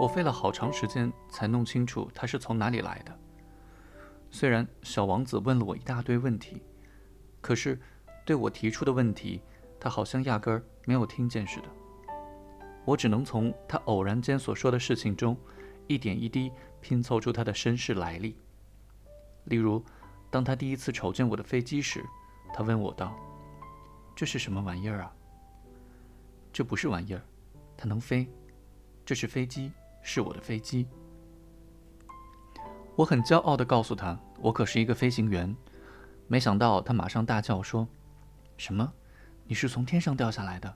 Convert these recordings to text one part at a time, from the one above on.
我费了好长时间才弄清楚他是从哪里来的。虽然小王子问了我一大堆问题，可是对我提出的问题，他好像压根儿没有听见似的。我只能从他偶然间所说的事情中，一点一滴拼凑出他的身世来历。例如，当他第一次瞅见我的飞机时，他问我道：“这是什么玩意儿啊？”“这不是玩意儿，它能飞。这是飞机，是我的飞机。”我很骄傲地告诉他：“我可是一个飞行员。”没想到他马上大叫说：“什么？你是从天上掉下来的？”“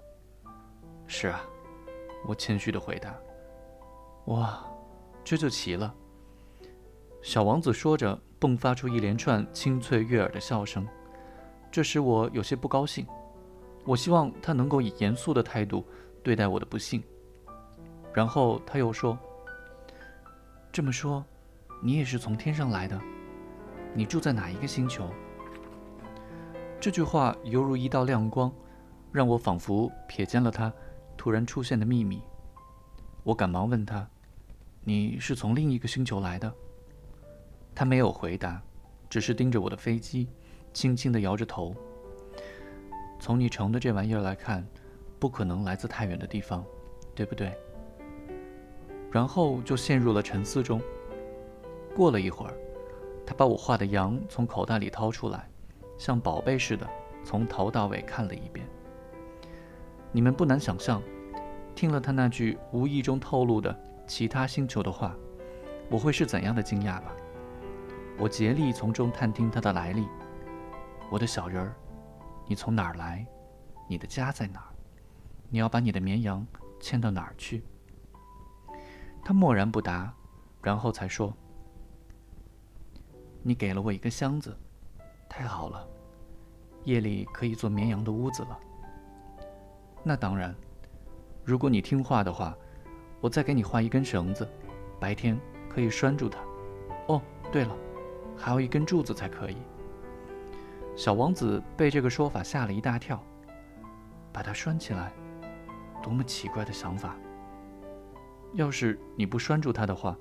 是啊。”我谦虚地回答：“哇，这就奇了。”小王子说着，迸发出一连串清脆悦耳的笑声，这使我有些不高兴。我希望他能够以严肃的态度对待我的不幸。然后他又说：“这么说，你也是从天上来的？你住在哪一个星球？”这句话犹如一道亮光，让我仿佛瞥见了他。突然出现的秘密，我赶忙问他：“你是从另一个星球来的？”他没有回答，只是盯着我的飞机，轻轻地摇着头。从你乘的这玩意儿来看，不可能来自太远的地方，对不对？然后就陷入了沉思中。过了一会儿，他把我画的羊从口袋里掏出来，像宝贝似的从头到尾看了一遍。你们不难想象，听了他那句无意中透露的其他星球的话，我会是怎样的惊讶吧？我竭力从中探听他的来历。我的小人儿，你从哪儿来？你的家在哪儿？你要把你的绵羊牵到哪儿去？他默然不答，然后才说：“你给了我一个箱子，太好了，夜里可以做绵羊的屋子了。”那当然，如果你听话的话，我再给你画一根绳子，白天可以拴住它。哦，对了，还有一根柱子才可以。小王子被这个说法吓了一大跳，把它拴起来，多么奇怪的想法！要是你不拴住它的话，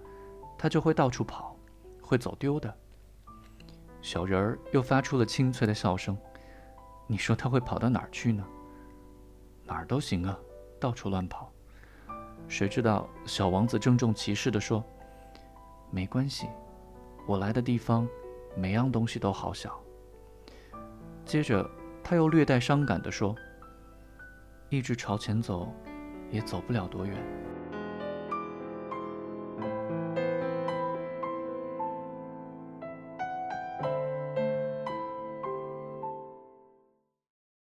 它就会到处跑，会走丢的。小人儿又发出了清脆的笑声。你说它会跑到哪儿去呢？哪儿都行啊，到处乱跑。谁知道小王子郑重其事地说：“没关系，我来的地方每样东西都好小。”接着他又略带伤感地说：“一直朝前走，也走不了多远。”